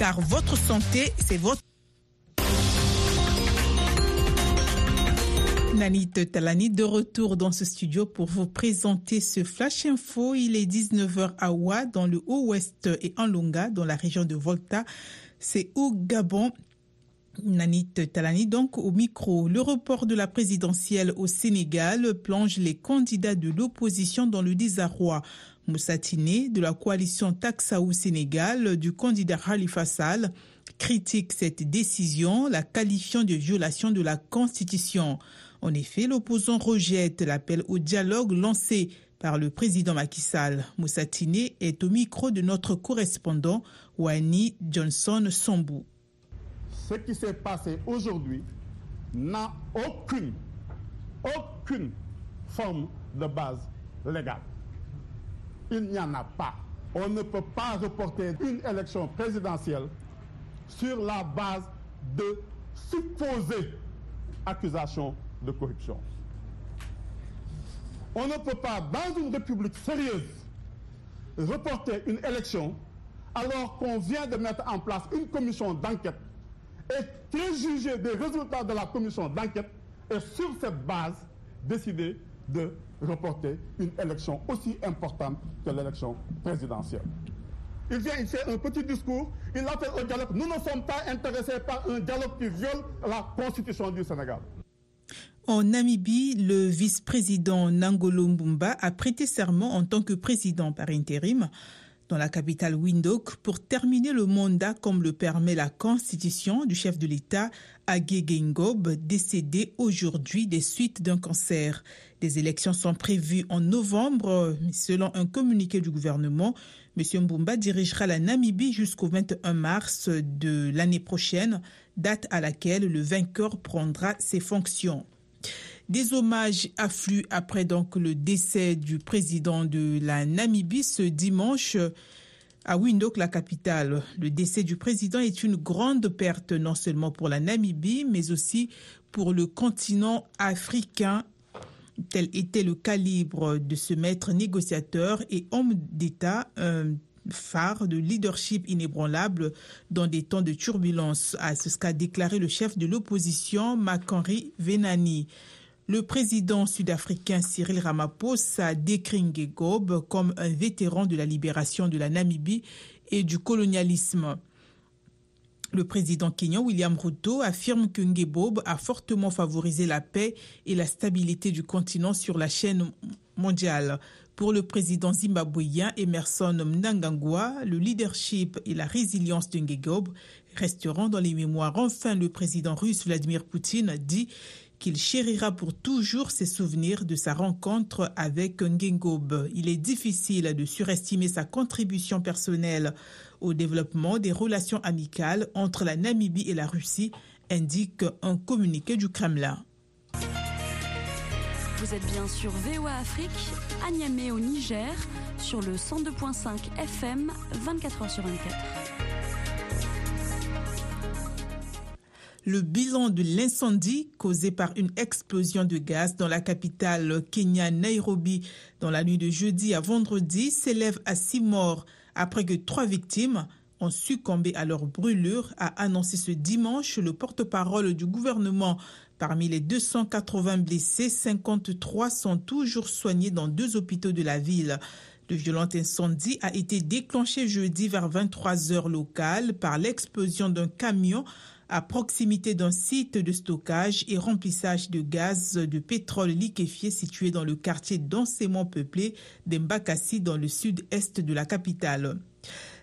car votre santé, c'est votre Nanit Talani de retour dans ce studio pour vous présenter ce Flash Info. Il est 19h à Oua, dans le Haut-Ouest et en Longa, dans la région de Volta. C'est au Gabon. Nanit Talani, donc au micro. Le report de la présidentielle au Sénégal plonge les candidats de l'opposition dans le désarroi. Moussatiné de la coalition Taxaou Sénégal du candidat Khalifa Sall critique cette décision, la qualifiant de violation de la Constitution. En effet, l'opposant rejette l'appel au dialogue lancé par le président Macky Sall. Moussatiné est au micro de notre correspondant Wani Johnson Sambou. Ce qui s'est passé aujourd'hui n'a aucune, aucune forme de base légale. Il n'y en a pas. On ne peut pas reporter une élection présidentielle sur la base de supposées accusations de corruption. On ne peut pas, dans une république sérieuse, reporter une élection alors qu'on vient de mettre en place une commission d'enquête et préjuger des résultats de la commission d'enquête et sur cette base décider de reporter une élection aussi importante que l'élection présidentielle. Il vient, il fait un petit discours, il appelle au dialogue. Nous ne sommes pas intéressés par un dialogue qui viole la constitution du Sénégal. En Namibie, le vice-président Nangolo Mbumba a prêté serment en tant que président par intérim dans la capitale Windhoek pour terminer le mandat comme le permet la constitution du chef de l'État Agé Gengob, décédé aujourd'hui des suites d'un cancer. Des élections sont prévues en novembre, selon un communiqué du gouvernement. M. Mbumba dirigera la Namibie jusqu'au 21 mars de l'année prochaine, date à laquelle le vainqueur prendra ses fonctions. Des hommages affluent après donc le décès du président de la Namibie ce dimanche à Windhoek, la capitale. Le décès du président est une grande perte non seulement pour la Namibie, mais aussi pour le continent africain. Tel était le calibre de ce maître négociateur et homme d'État. phare de leadership inébranlable dans des temps de turbulence, à ce qu'a déclaré le chef de l'opposition, Makanri Venani. Le président sud-africain Cyril Ramaphosa décrit Ngob comme un vétéran de la libération de la Namibie et du colonialisme. Le président kenyan William Ruto affirme que Ngebob a fortement favorisé la paix et la stabilité du continent sur la chaîne mondiale. Pour le président zimbabwéen Emerson Mnangagwa, le leadership et la résilience de Ngebob resteront dans les mémoires. Enfin, le président russe Vladimir Poutine dit qu'il chérira pour toujours ses souvenirs de sa rencontre avec Ngengob. Il est difficile de surestimer sa contribution personnelle au développement des relations amicales entre la Namibie et la Russie, indique un communiqué du Kremlin. Vous êtes bien sur VOA Afrique, à Niamey au Niger, sur le 102.5 FM, 24h sur 24. Le bilan de l'incendie causé par une explosion de gaz dans la capitale Kenya, Nairobi, dans la nuit de jeudi à vendredi, s'élève à six morts après que trois victimes ont succombé à leur brûlure, a annoncé ce dimanche le porte-parole du gouvernement. Parmi les 280 blessés, 53 sont toujours soignés dans deux hôpitaux de la ville. Le violent incendie a été déclenché jeudi vers 23 heures locales par l'explosion d'un camion à proximité d'un site de stockage et remplissage de gaz de pétrole liquéfié situé dans le quartier densément peuplé d'Embakassi dans le sud-est de la capitale.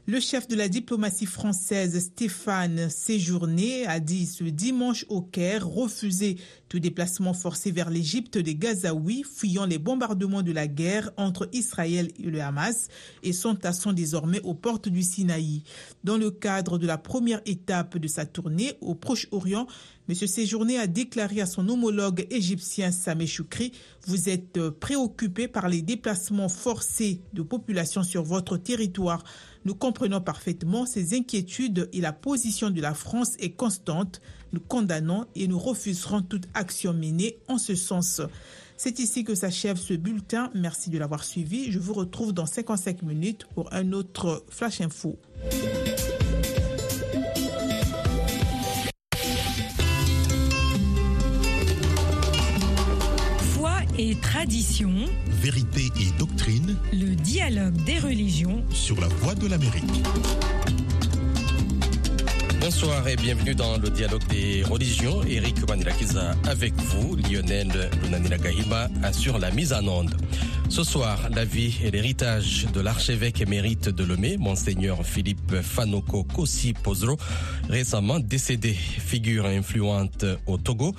Le chef de la diplomatie française, Stéphane Séjourné, a dit ce dimanche au Caire refuser tout déplacement forcé vers l'Égypte des Gazaouis fuyant les bombardements de la guerre entre Israël et le Hamas et s'entassant désormais aux portes du Sinaï. Dans le cadre de la première étape de sa tournée au Proche-Orient, M. Séjourné a déclaré à son homologue égyptien Sameh Choukri Vous êtes préoccupé par les déplacements forcés de population sur votre territoire. Nous comprenons parfaitement ces inquiétudes et la position de la France est constante. Nous condamnons et nous refuserons toute action menée en ce sens. C'est ici que s'achève ce bulletin. Merci de l'avoir suivi. Je vous retrouve dans 55 minutes pour un autre Flash Info. Foi et tradition. Vérité et doctrine. Le dialogue des religions. Sur la voie de l'Amérique. Bonsoir et bienvenue dans le dialogue des religions. Eric Manilakiza avec vous, Lionel Lunanilagahima assure la mise en onde. Ce soir, la vie et l'héritage de l'archevêque émérite de Lomé, Monseigneur Philippe Fanoko Kossi Pozro, récemment décédé, figure influente au Togo.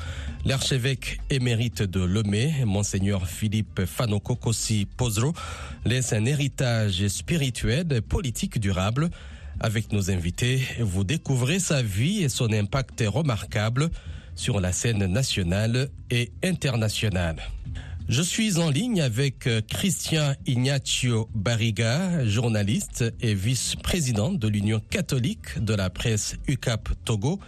L'archevêque émérite de Lomé, Monseigneur Philippe Fanoko Kossi Pozro, laisse un héritage spirituel politique durable. Avec nos invités, vous découvrez sa vie et son impact remarquable sur la scène nationale et internationale. Je suis en ligne avec Christian Ignacio Barriga, journaliste et vice-président de l'Union catholique de la presse UCAP Togo.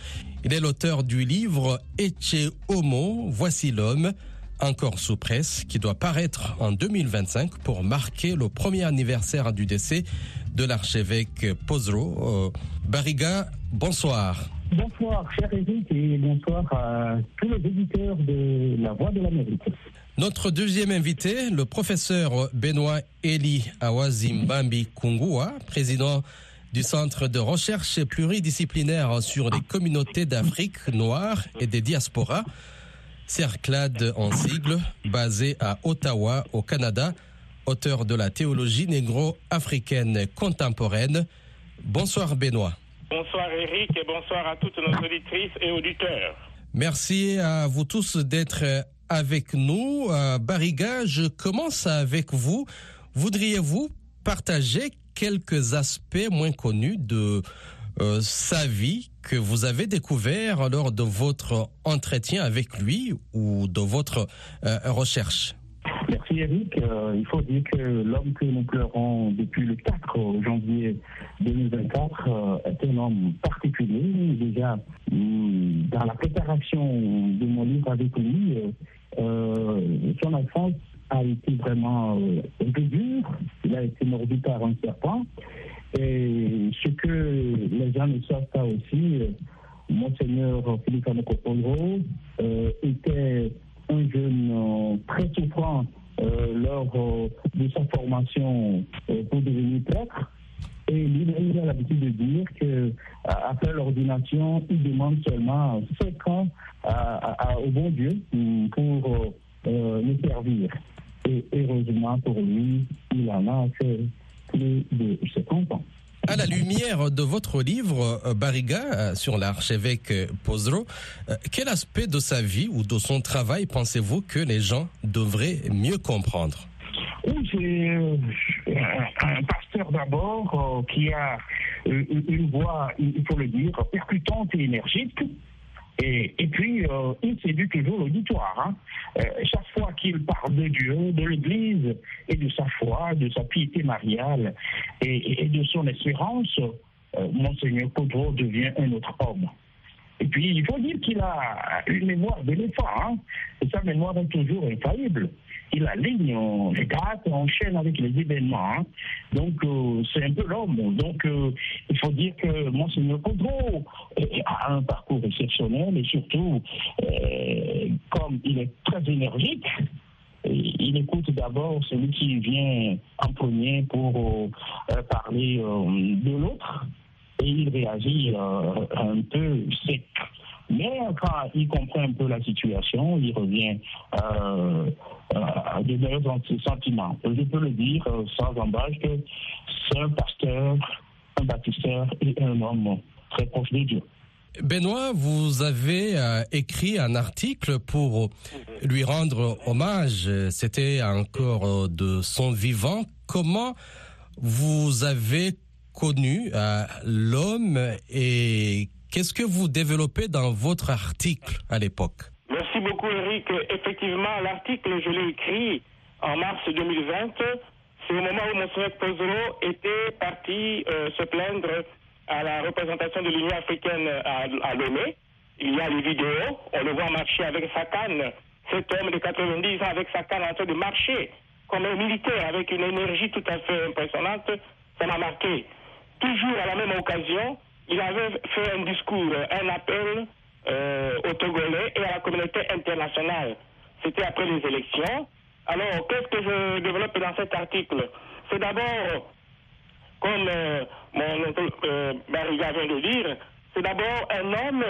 Il est l'auteur du livre Eche Homo, Voici l'homme, encore sous presse, qui doit paraître en 2025 pour marquer le premier anniversaire du décès de l'archevêque Pozro. Barriga, bonsoir. Bonsoir, cher Eric, et bonsoir à tous les éditeurs de La Voix de l'Amérique. Notre deuxième invité, le professeur Benoît Eli Awazimbambi Kungua, président du Centre de recherche pluridisciplinaire sur les communautés d'Afrique noire et des diasporas, CERCLAD en sigle, basé à Ottawa, au Canada, auteur de la théologie négro-africaine contemporaine. Bonsoir Benoît. Bonsoir Eric et bonsoir à toutes nos auditrices et auditeurs. Merci à vous tous d'être avec nous. Bariga, je commence avec vous. Voudriez-vous partager quelques aspects moins connus de euh, sa vie que vous avez découvert lors de votre entretien avec lui ou de votre euh, recherche? Merci Eric. Euh, il faut dire que l'homme que nous pleurons depuis le 4 janvier 2024 euh, est un homme particulier. Déjà, dans la préparation de mon livre avec lui, euh, son enfance a été vraiment un peu dure. Il a été mordu par un serpent. Et ce que les gens ne savent pas aussi, Monseigneur Philippe Anokopolo était un jeune très souffrant lors euh, de sa formation euh, pour devenir prêtre. Et lui, il a l'habitude de dire que après l'ordination, il demande seulement 5 ans au bon Dieu pour le servir. Et heureusement pour lui, il en a fait plus de 50 ans. À la lumière de votre livre, Barriga, sur l'archevêque Pozro, quel aspect de sa vie ou de son travail pensez-vous que les gens devraient mieux comprendre? C'est un pasteur d'abord qui a une voix, il faut le dire, percutante et énergique. Et, puis, euh, il séduit toujours l'auditoire. Hein. Euh, chaque fois qu'il parle de Dieu, de l'Église et de sa foi, de sa piété mariale et, de son espérance, euh, Monseigneur Podro devient un autre homme. Et puis, il faut dire qu'il a une mémoire d'éléphant. Hein. Sa mémoire est toujours infaillible. Il aligne les dates, enchaîne avec les événements. Hein. Donc, euh, c'est un peu l'homme. Donc, euh, il faut dire que Monseigneur Podro a un parcours exceptionnel et surtout, euh, comme il est très énergique, il écoute d'abord celui qui vient en premier pour parler de l'autre et il réagit un peu sec. Mais quand il comprend un peu la situation, il revient euh, à de meilleurs sentiments. Je peux le dire sans embâche que c'est un pasteur, un baptisteur et un homme très proche de Dieu. Benoît, vous avez euh, écrit un article pour lui rendre hommage. C'était encore de son vivant. Comment vous avez connu euh, l'homme et qu'est-ce que vous développez dans votre article à l'époque? Merci beaucoup Eric. Effectivement, l'article, je l'ai écrit en mars 2020. C'est au moment où Monseigneur Pozolo était parti euh, se plaindre à la représentation de l'Union africaine à, à Lomé. Il y a les vidéos, on le voit marcher avec sa canne. Cet homme de 90 ans avec sa canne en train de marcher comme un militaire avec une énergie tout à fait impressionnante, ça m'a marqué. Toujours à la même occasion, il avait fait un discours, un appel euh, aux Togolais et à la communauté internationale. C'était après les élections, Alors, qu'est-ce que je développe dans cet article? C'est d'abord, comme euh, mon euh, Barriga vient de dire, c'est d'abord un homme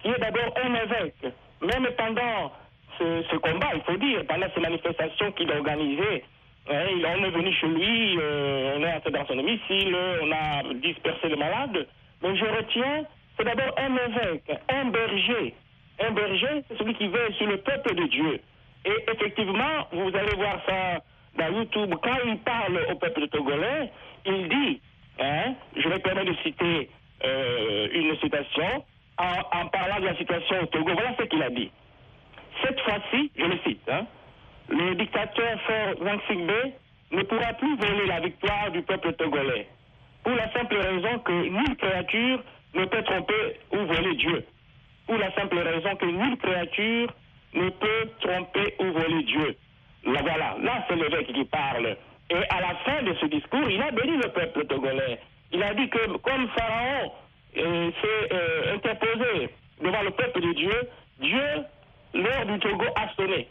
qui est d'abord un évêque. Même pendant ce, combat, il faut dire, pendant ces manifestations qu'il a organisées, hein, on est venu chez lui, euh, on est entré dans son domicile, on a dispersé les malades. Mais je retiens, c'est d'abord un évêque, un berger. Un berger, c'est celui qui veille sur le peuple de Dieu. Et effectivement, vous allez voir ça dans YouTube, quand il parle au peuple togolais, il dit, hein, je me permets de citer euh, une citation, en, parlant de la situation au Togo, voilà ce qu'il a dit. Cette fois-ci, je le cite, hein, le dictateur Faure Zangsingbe ne pourra plus voler la victoire du peuple togolais, pour la simple raison que nulle créature ne peut tromper ou voler Dieu, pour la simple raison que nulle créature ne peut tromper ou voler Dieu. Là, voilà, là c'est l'évêque qui parle. Et à la fin de ce discours, il a béni le peuple togolais. Il a dit que comme Pharaon euh, s'est euh, interposé devant le peuple de Dieu, Dieu, l'heure du Togo a sonné.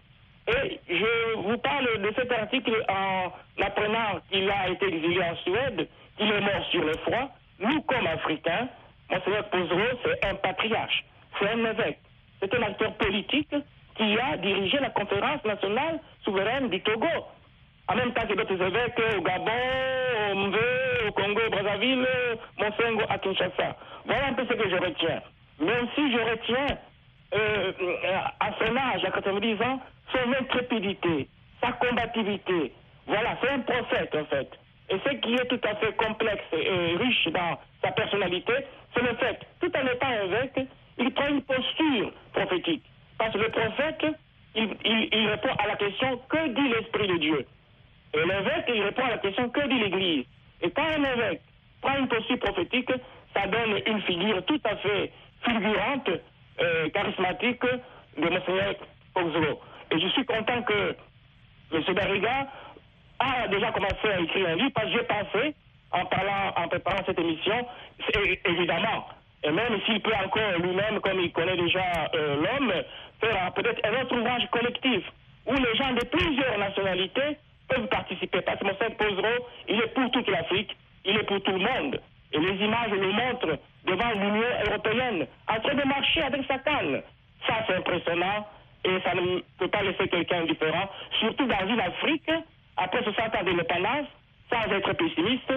Et je vous parle de cet article en apprenant qu'il a été exilé en Suède, qu'il est mort sur le froid. Nous, comme Africains, Monseigneur Pozero, c'est un patriarche, c'est un évêque, c'est un acteur politique qui a dirigé la conférence nationale souveraine du Togo. En même temps que d'autres évêques au Gabon, au au Congo, au Brazzaville, à Kinshasa. Voilà un peu ce que je retiens. Même si je retiens euh, à son âge, à 90 ans, son intrépidité, sa combativité. Voilà, c'est un prophète en fait. Et ce qui est tout à fait complexe et riche dans sa personnalité, c'est le fait, tout en étant évêque, il prend une posture prophétique. Parce que le prophète, il, répond à la question que dit l'Esprit de Dieu? Et l'évêque, il répond à la question que dit l'Église? Et quand un évêque prend une posture prophétique, ça donne une figure tout à fait fulgurante, euh, charismatique de Monseigneur Oxolo. Et je suis content que M. Barriga a déjà commencé à écrire un livre parce que j'ai pensé, en parlant, en préparant cette émission, évidemment, et même s'il peut encore lui-même, comme il connaît déjà euh, l'homme, faire peut-être un autre ouvrage collectif où les gens de plusieurs nationalités peuvent participer. Parce que Monseigneur Pozero, il est pour toute l'Afrique, il est pour tout le monde. Et les images le montrent devant l'Union européenne, en train de marcher avec sa canne. Ça, c'est impressionnant et ça ne peut pas laisser quelqu'un indifférent, surtout dans une Afrique, après 60 ans d'indépendance, sans être pessimiste,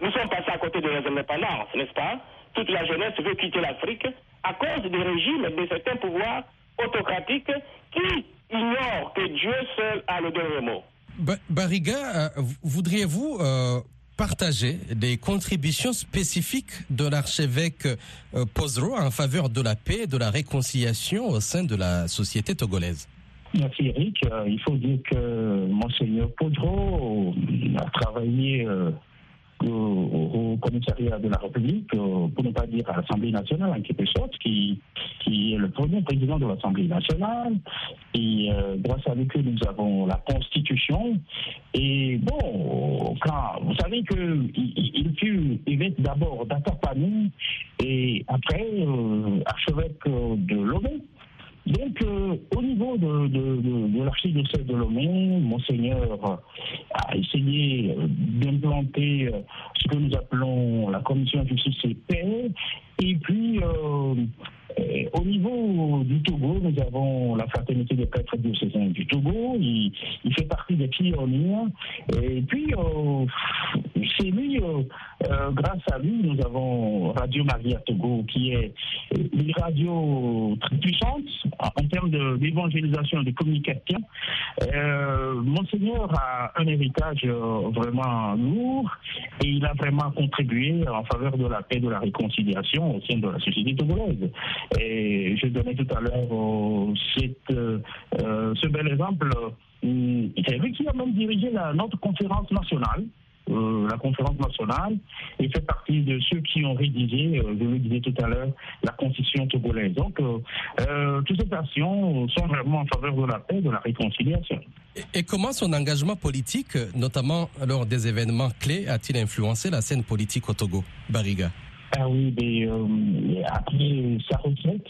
nous sommes passés à côté de la indépendance, n'est-ce pas? Toute la jeunesse veut quitter l'Afrique à cause des régimes et de certains pouvoirs autocratiques qui ignorent que Dieu seul a le dernier mot. Ba- Barriga, euh, voudriez-vous euh, partager des contributions spécifiques de l'archevêque euh, Pozero en faveur de la paix et de la réconciliation au sein de la société togolaise? Merci Eric. Euh, il faut dire que Monseigneur Podro a travaillé euh, au, commissariat de la République, euh, pour ne pas dire à l'Assemblée nationale en quelque sorte, qui, qui est le premier président de l'Assemblée nationale. Et grâce à lui que nous avons la Constitution. Et bon, quand, vous savez qu'il il, fut évêque d'abord d'Atapani et après euh, archevêque de Lomé. Donc, euh, au niveau de, de, de, de l'archidiocèse de Lomé, Monseigneur a essayé euh, d'implanter euh, ce que nous appelons la commission justice et paix. Et puis, euh, euh, au niveau du Togo, nous avons la fraternité des prêtres diocésains du Togo. Il, il fait partie des pionniers. Et puis, euh, c'est lui, euh, grâce à lui, nous avons Radio Maria Togo, qui est une radio très puissante en termes d'évangélisation et de communication. Euh, Monseigneur a un héritage euh, vraiment lourd et il a vraiment contribué en faveur de la paix et de la réconciliation au sein de la société togolaise. Et je donnais tout à l'heure ce bel exemple. C'est lui qui a même dirigé la, notre conférence nationale. Euh, la conférence nationale et fait partie de ceux qui ont rédigé, euh, je le disais tout à l'heure, la constitution togolaise. Donc, euh, euh, toutes ces actions sont vraiment en faveur de la paix, de la réconciliation. Et- Et comment son engagement politique, notamment lors des événements clés, a-t-il influencé la scène politique au Togo Barriga Ah oui, mais euh, après sa retraite,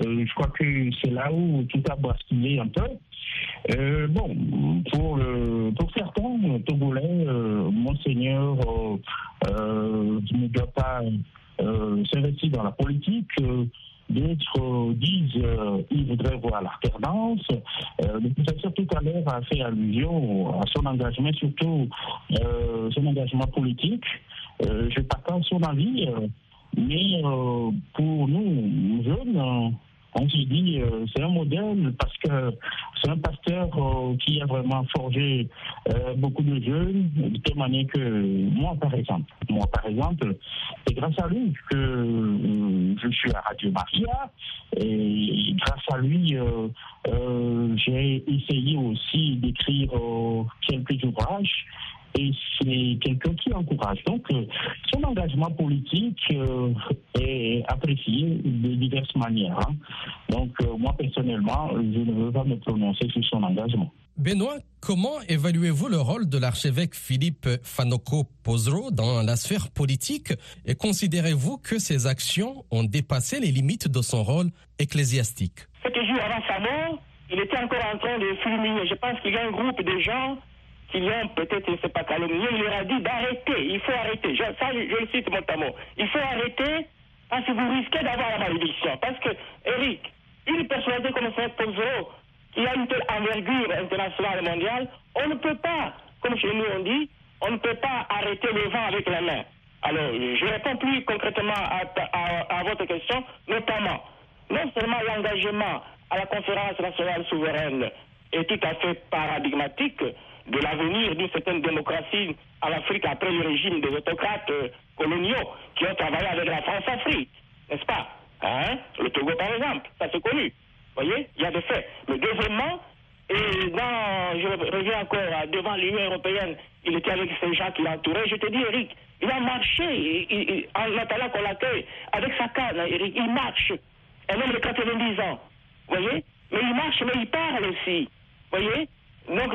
je crois que c'est là où tout a basculé un peu. bon, pour, pour certains Togolais, Monseigneur ne doit pas s'investir dans la politique. D'autres disent euh, ils voudraient voir l'alternance. Euh, le professeur tout à l'heure a fait allusion à son engagement, surtout euh, son engagement politique. je partage son avis, mais pour nous, jeunes, on se dit euh, c'est un modèle parce que c'est un pasteur euh, qui a vraiment forgé euh, beaucoup de jeunes de telle manière que moi par exemple, moi par exemple, c'est grâce à lui que je suis à Radio Maria et grâce à lui j'ai essayé aussi d'écrire quelques ouvrages et c'est quelqu'un qui encourage. Donc, euh, son engagement politique euh, est apprécié de diverses manières. Hein. Donc, euh, moi, personnellement, je ne veux pas me prononcer sur son engagement. Benoît, comment évaluez-vous le rôle de l'archevêque Philippe Fanoko Pozro dans la sphère politique? Et considérez-vous que ses actions ont dépassé les limites de son rôle ecclésiastique? Quelques jours avant sa mort, il était encore en train de fulminer. Je pense qu'il y a un groupe de gens qui peut-être, ne sais pas, calomnié, il leur a dit d'arrêter, il faut arrêter. Je, ça, je, le cite mot Il faut arrêter parce que vous risquez d'avoir la malédiction. Parce que, Eric, une personnalité comme Saint Pozzo, qui a une telle envergure internationale et mondiale, on ne peut pas, comme chez nous on dit, on ne peut pas arrêter le vent avec la main. Alors, je réponds plus concrètement à, à votre question, notamment, non seulement l'engagement à la conférence nationale souveraine est tout à fait paradigmatique, de l'avenir d'une certaine démocratie en Afrique après le régime des autocrates euh, coloniaux qui ont travaillé avec la France-Afrique, n'est-ce pas hein Le Togo, par exemple, ça c'est connu. Vous voyez, il y a des faits. Mais deuxièmement, et dans, je reviens encore devant l'Union européenne, il était avec ces gens qui l'entouraient. Je te dis, Eric, il a marché en attendant qu'on l'accueille avec sa canne, Eric, il marche. Un homme de 90 ans. Vous voyez Mais il marche, mais il parle aussi. Vous voyez donc,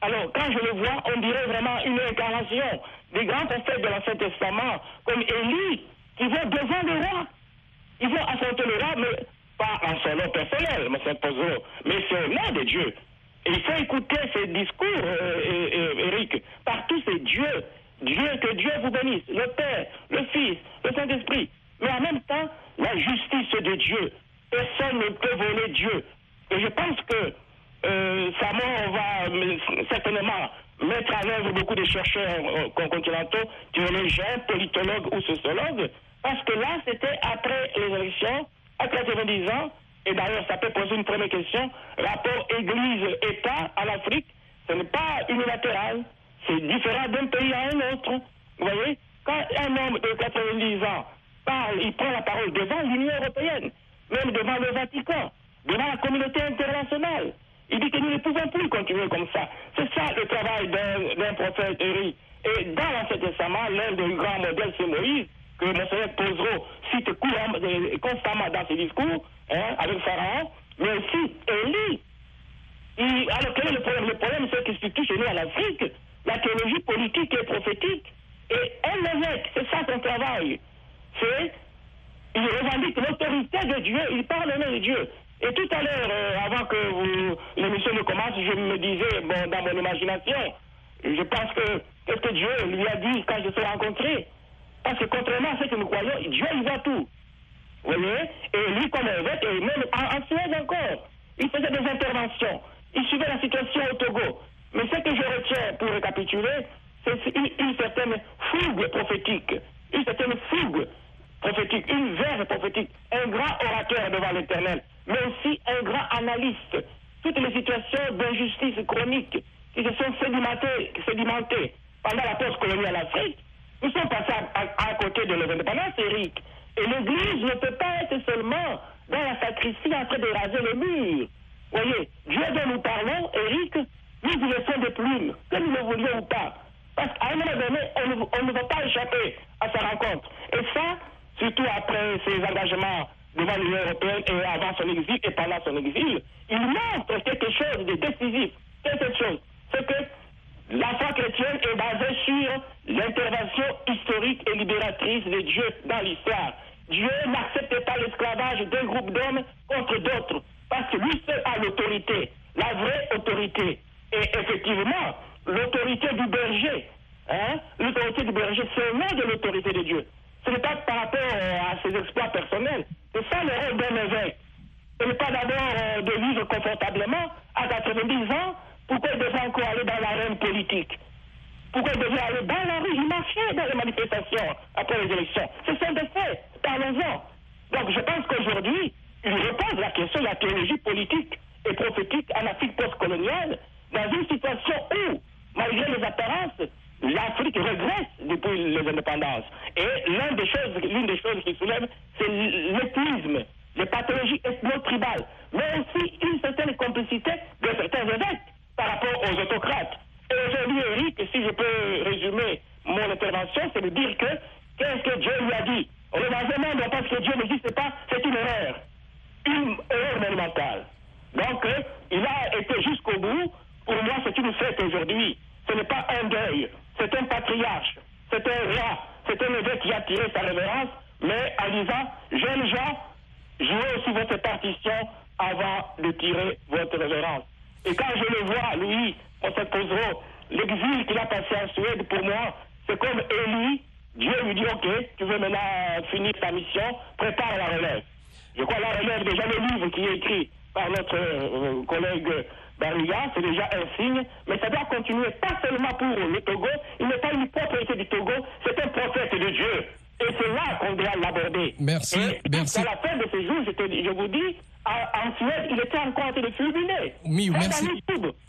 alors, quand je le vois, on dirait vraiment une incarnation des grands prophètes de l'Ancien Testament, comme Élie, qui vont devant le roi. Ils vont affronter le roi, mais pas en son nom personnel, mais c'est au nom de Dieu. Il faut écouter ces discours, euh, Eric, par tous ces dieux. Dieu, que Dieu vous bénisse, le Père, le Fils, le Saint-Esprit. Mais en même temps, la justice de Dieu. Personne ne peut voler Dieu. Et je pense que euh, Samon va certainement mettre en œuvre beaucoup de chercheurs euh, continentaux, théologiens, politologues ou sociologues, parce que là, c'était après les élections, à 90 ans, et d'ailleurs, ça peut poser une première question, rapport Église-État en Afrique, ce n'est pas unilatéral, c'est différent d'un pays à un autre. Vous voyez, quand un homme de 90 ans parle, il prend la parole devant l'Union européenne, même devant le Vatican, devant la communauté internationale. Il dit que nous ne pouvons plus continuer comme ça. C'est ça le travail d'un prophète Eric. Et dans l'Ancien Testament, l'un des grands modèles, c'est Moïse, que Monseigneur Posereau cite euh, constamment dans ses discours, hein, avec Pharaon, mais aussi Élie. alors quel est le problème? Le problème, c'est que se chez nous en Afrique, la théologie politique et prophétique. Et un évêque, c'est ça son travail. C'est, il revendique l'autorité de Dieu, il parle au nom de Dieu. Et tout à l'heure, euh, avant que l'émission ne commence, je me disais, bon, dans mon imagination, je pense que qu'est-ce que Dieu lui a dit quand je suis rencontré? Parce que contrairement à ce que nous croyons, Dieu il voit tout. Vous voyez? Et lui, comme évêque, et même en, en Suède encore, il faisait des interventions. Il suivait la situation au Togo. Mais ce que je retiens pour récapituler, c'est une, une certaine fougue prophétique. Une certaine fougue prophétique, une verve prophétique, un grand orateur devant l'éternel mais aussi un grand analyste. Toutes les situations d'injustice chronique qui se sont sédimentées, pendant la post-coloniale Afrique, nous sommes passés à, côté de l'indépendance, Eric. Et l'Église ne peut pas être seulement dans la sacristie en train de raser le mur. Voyez, Dieu dont nous parlons, Eric, nous vous laissons des plumes, que nous le voulions ou pas. Parce qu'à un moment donné, on ne va pas échapper à sa rencontre. Et ça, surtout après ces engagements devant l'Union européenne et avant son exil et pendant son exil, il montre quelque chose de décisif. Cette chose. C'est que la foi chrétienne est basée sur l'intervention historique et libératrice de Dieu dans l'histoire. Dieu n'accepte pas l'esclavage d'un groupe d'hommes contre d'autres. Parce que lui seul a l'autorité, la vraie autorité. Et effectivement, l'autorité du berger, hein, l'autorité du berger, c'est loin de l'autorité de Dieu. Ce n'est pas par rapport euh, à ses exploits personnels. C'est ça le rôle d'un évêque. Ce n'est pas d'abord euh, de vivre confortablement à 90 ans. Pourquoi il devrait encore aller dans l'arène politique Pourquoi il devrait aller dans la rue Il marchait dans les manifestations après les élections. Ce sont des faits. Parlons-en. Donc je pense qu'aujourd'hui, il repose la question de la théologie politique et prophétique en Afrique postcoloniale dans une situation où, malgré les apparences, l'Afrique regresse depuis les indépendances. L'une des choses, qui soulève, c'est l'épuisme, les pathologies ethno-tribales, mais aussi une certaine complicité de certains évêques par rapport aux autocrates. Et aujourd'hui, Eric, si je peux résumer mon intervention, c'est de dire que qu'est-ce que Dieu lui a dit On est dans un monde où parce que Dieu n'existe pas, c'est une erreur. Une erreur monumentale. Donc, euh, il a été jusqu'au bout. Pour moi, c'est une fête aujourd'hui. Ce n'est pas un deuil. C'est un patriarche. C'est un roi. C'est un évêque qui a tiré sa révérence. Mais en disant, jeunes gens, jouez aussi votre partition avant de tirer votre révérence. Et quand je le vois, lui, on se posera, l'exil qu'il a passé en Suède, pour moi, c'est comme Élie. Dieu lui dit, OK, tu veux maintenant finir ta mission, prépare la relève. Je crois la relève, déjà le livre qui est écrit par notre euh, collègue Bariga, c'est déjà un signe, mais ça doit continuer, pas seulement pour le Togo, il n'est pas une propriété du Togo, c'est un prophète de Dieu. Et c'est là qu'on doit l'aborder. Merci, Et merci. À la fin de ce jour, je, te, je vous dis, à- en Suède, il était encore en train de fulminer. Oui, merci.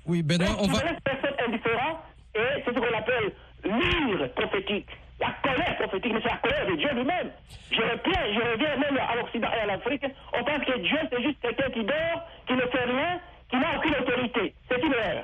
Oui, Benoît, on va- personne indifférent, et c'est ce qu'on appelle l'ire prophétique. La colère prophétique, mais c'est la colère de Dieu lui-même. Je reviens, je reviens même à l'Occident et à l'Afrique. On pense que Dieu, c'est juste quelqu'un qui dort, qui ne fait rien, qui n'a aucune autorité. C'est une erreur.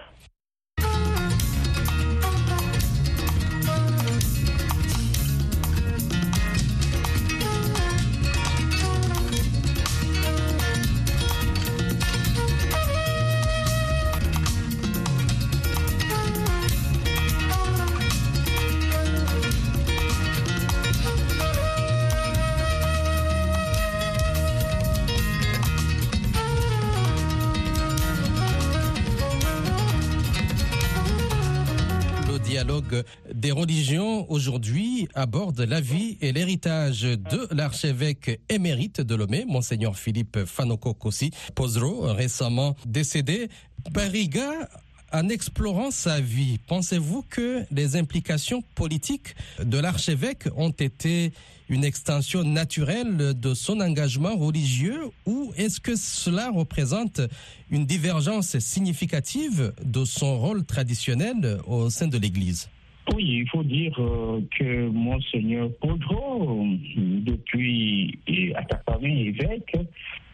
Des religions aujourd'hui aborde la vie et l'héritage de l'archevêque émérite de Lomé, Monseigneur Philippe Fanoko Kossi Pozro, récemment décédé. Bariga, en explorant sa vie, pensez-vous que les implications politiques de l'archevêque ont été une extension naturelle de son engagement religieux ou est-ce que cela représente une divergence significative de son rôle traditionnel au sein de l'Église? Oui, il faut dire euh, que Monseigneur Podro, depuis et à Taparin évêque,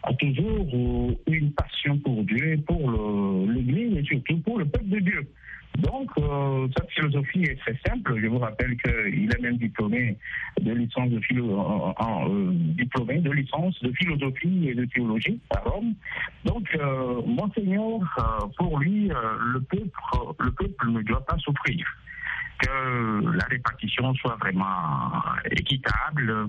a toujours euh, une passion pour Dieu, pour l'Église et surtout pour le peuple de Dieu. Donc, euh, sa philosophie est très simple. Je vous rappelle qu'il est même diplômé de licence de philo, euh, diplômé de licence de philosophie et de théologie à Rome. Donc, euh, Monseigneur, euh, pour lui, euh, le peuple, le peuple ne doit pas souffrir que la répartition soit vraiment équitable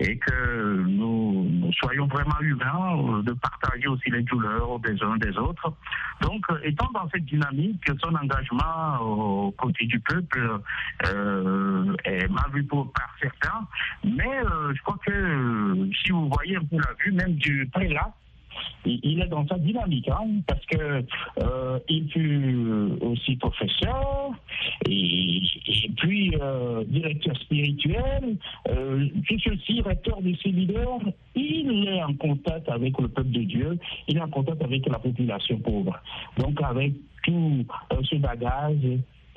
et que nous, soyons vraiment humains euh, de partager aussi les douleurs des uns des autres. Donc, euh, étant dans cette dynamique, son engagement aux côtés du peuple euh, est mal vu par certains, mais euh, je crois que euh, si vous voyez un peu la même du prélat, il est dans sa dynamique, hein, parce que euh, il fut aussi professeur et, puis euh, directeur spirituel, euh, tout ceci, recteur du séminaire, il est en contact avec le peuple de Dieu, il est en contact avec la population pauvre. Donc avec tout euh, ce bagage,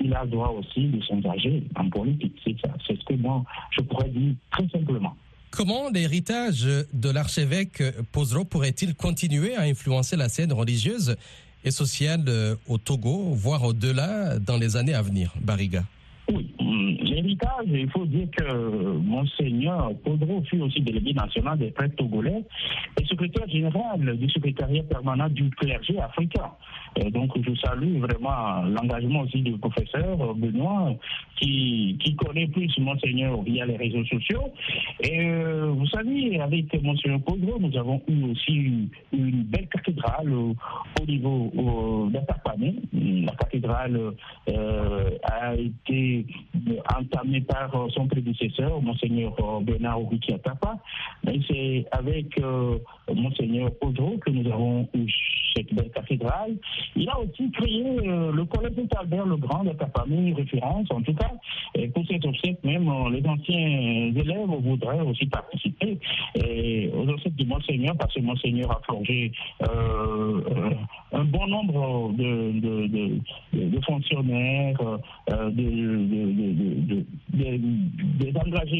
il a le droit aussi de s'engager en politique. C'est ça, c'est ce que moi je pourrais dire très simplement. Comment l'héritage de l'archevêque Pozro pourrait-il continuer à influencer la scène religieuse et sociale euh, au Togo, voire au-delà dans les années à venir, Bariga? L'héritage, il faut dire que Monseigneur Podro fut aussi délégué national des prêtres togolais et secrétaire général du secrétariat permanent du clergé africain. donc je salue vraiment l'engagement aussi du professeur Benoît qui, connaît plus Monseigneur via les réseaux sociaux. Et euh, vous savez, avec Monseigneur Podro, nous avons eu aussi une, belle cathédrale au, niveau d'Atapane. La cathédrale euh, a été entamée par son prédécesseur, Monseigneur Bernard Oruki Atapa. Mais c'est avec euh, Monseigneur Podro que nous avons eu cette belle cathédrale. Il a aussi créé le collège Albert le Grand d'Atapane, référence en tout cas. Et pour cet obsèque, même les anciens élèves voudraient aussi participer aux obsèques du Monseigneur, parce que Monseigneur a forgé euh, un bon nombre de, de, fonctionnaires, euh, des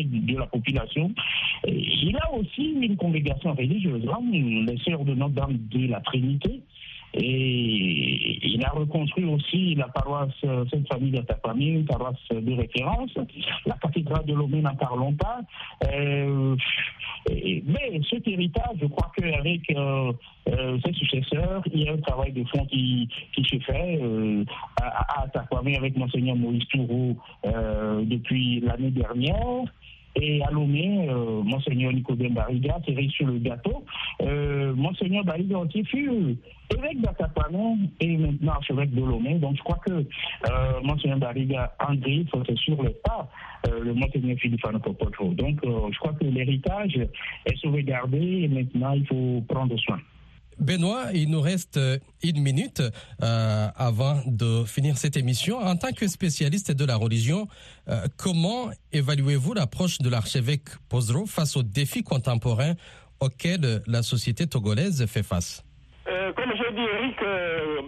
de la population. il a aussi une congrégation religieuse, les sœurs de Notre-Dame de la Trinité, et il a reconstruit aussi la paroisse Sainte-Famille de Tapamine, une paroisse de référence. La cathédrale de Lomé n'en parlons pas. Euh, mais cet héritage, je crois qu'avec euh, euh, ses successeurs, il y a un travail de fond qui, qui se fait euh, à, à avec Monseigneur Maurice Toureau depuis l'année dernière. Et à Lomé, euh, Monseigneur Nicodème Bariga, tiré sur le gâteau. Euh, Monseigneur Bariga aussi fut évêque d'Atapanon et maintenant archevêque de Lomé. Donc je crois que euh, Monseigneur Bariga André c'est sur le pas le Monseigneur Philippe Anopopotro. Donc je crois que l'héritage est sauvegardé et maintenant il faut prendre soin. Benoît, il nous reste euh, une minute euh, avant de finir cette émission. En tant que spécialiste de la religion, euh, comment évaluez-vous l'approche de l'archevêque Pozro face aux défis contemporains auxquels la société togolaise fait face? Comme je dis, Eric,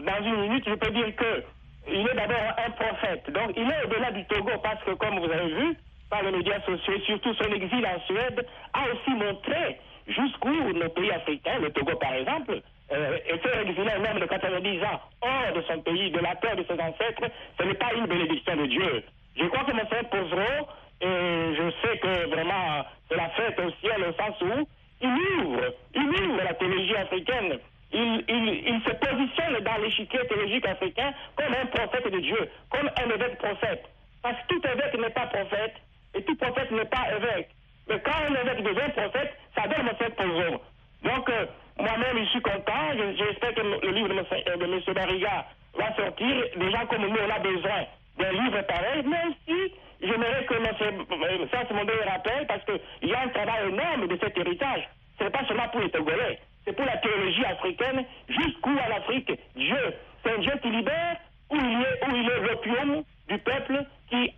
dans une minute, je peux dire que il est d'abord un prophète. Donc, il est au-delà du Togo parce que, comme vous avez vu, par les médias sociaux, surtout son exil en Suède, a aussi montré jusqu'où nos pays africains, le Togo par exemple, euh, était exilé un homme de 90 ans hors de son pays, de la terre de ses ancêtres, ce n'est pas une bénédiction de Dieu. Je crois que mon frère Pozero, et je sais que vraiment c'est la fête au ciel au sens où il ouvre, il ouvre la théologie africaine. Il, il, il se positionne dans l'échiquier théologique africain comme un prophète de Dieu, comme un évêque prophète. Parce que tout évêque n'est pas prophète et tout prophète n'est pas évêque. Mais quand un évêque devient prophète, ça donne mon frère Pozero. Donc, euh, moi-même, je suis content. J'espère que le livre de M. Euh, Barriga va sortir. Des gens comme nous, on a besoin d'un livre pareil. Mais aussi, j'aimerais que M. Sass-Mondé rappelle, parce qu'il y a un travail énorme de cet héritage. Ce n'est pas seulement pour les Togolais, c'est pour la théologie africaine, jusqu'où à l'Afrique. Dieu, c'est un Dieu qui libère, où il est, il est l'opium du peuple qui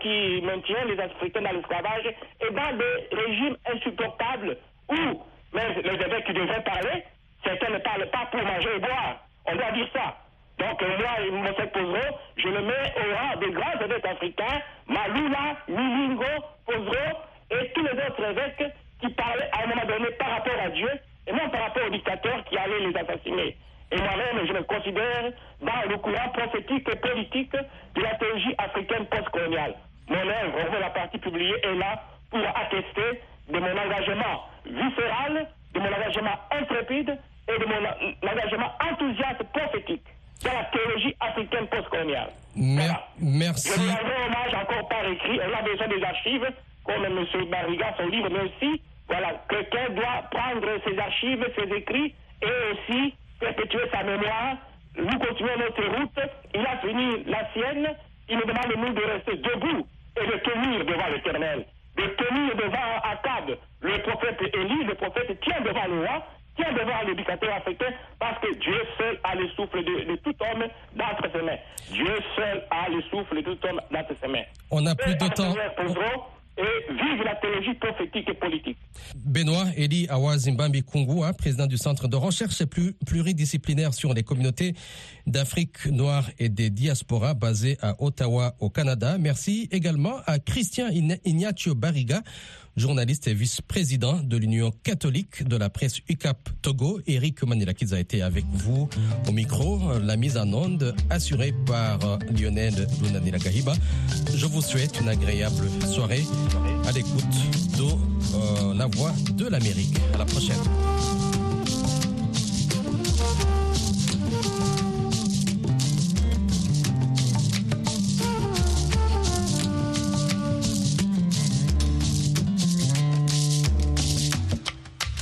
qui maintient les Africains dans l'esclavage et dans des régimes insupportables où mais les évêques qui devraient parler, certains ne parlent pas pour manger et boire. On doit dire ça. Donc euh, moi, M. Pozro, je le mets au rang des grands évêques africains, Malula, Milingo, Pozro et tous les autres évêques qui parlaient à un moment donné par rapport à Dieu et non par rapport aux dictateurs qui allaient les assassiner. Et moi-même, je me considère dans le courant prophétique et politique est là pour attester de mon engagement viscéral, de mon engagement intrépide et de mon engagement enthousiaste prophétique dans la théologie africaine postcoloniale. Merci. Je vous rends hommage encore par écrit. On a besoin des archives, comme M. Barriga, son livre, mais aussi, voilà, quelqu'un doit prendre ses archives, ses écrits, et aussi perpétuer sa mémoire. Nous continuons notre route. Il a fini la sienne. Il nous demande, nous, de rester debout et de tenir devant l'éternel de tenir devant Akab le prophète Élie, le prophète tient devant le roi, tient devant l'éducateur africain, parce que Dieu seul a le souffle de, tout homme d'entre ses mains. Dieu seul a le souffle de tout homme d'entre ses mains. On n'a plus de temps et vive la théologie prophétique et politique. Benoît Eli Awazimbambi Kungu, hein, président du Centre de recherche pluridisciplinaire sur les communautés d'Afrique noire et des diasporas basé à Ottawa au Canada. Merci également à Christian Ignacio Barriga, journaliste et vice-président de l'Union catholique de la presse UCAP Togo. Eric Manilakis a été avec vous au micro. La mise en onde assurée par euh, Lionel Lunanilagahiba. Je vous souhaite une agréable soirée à l'écoute de euh, La Voix de l'Amérique. À la prochaine.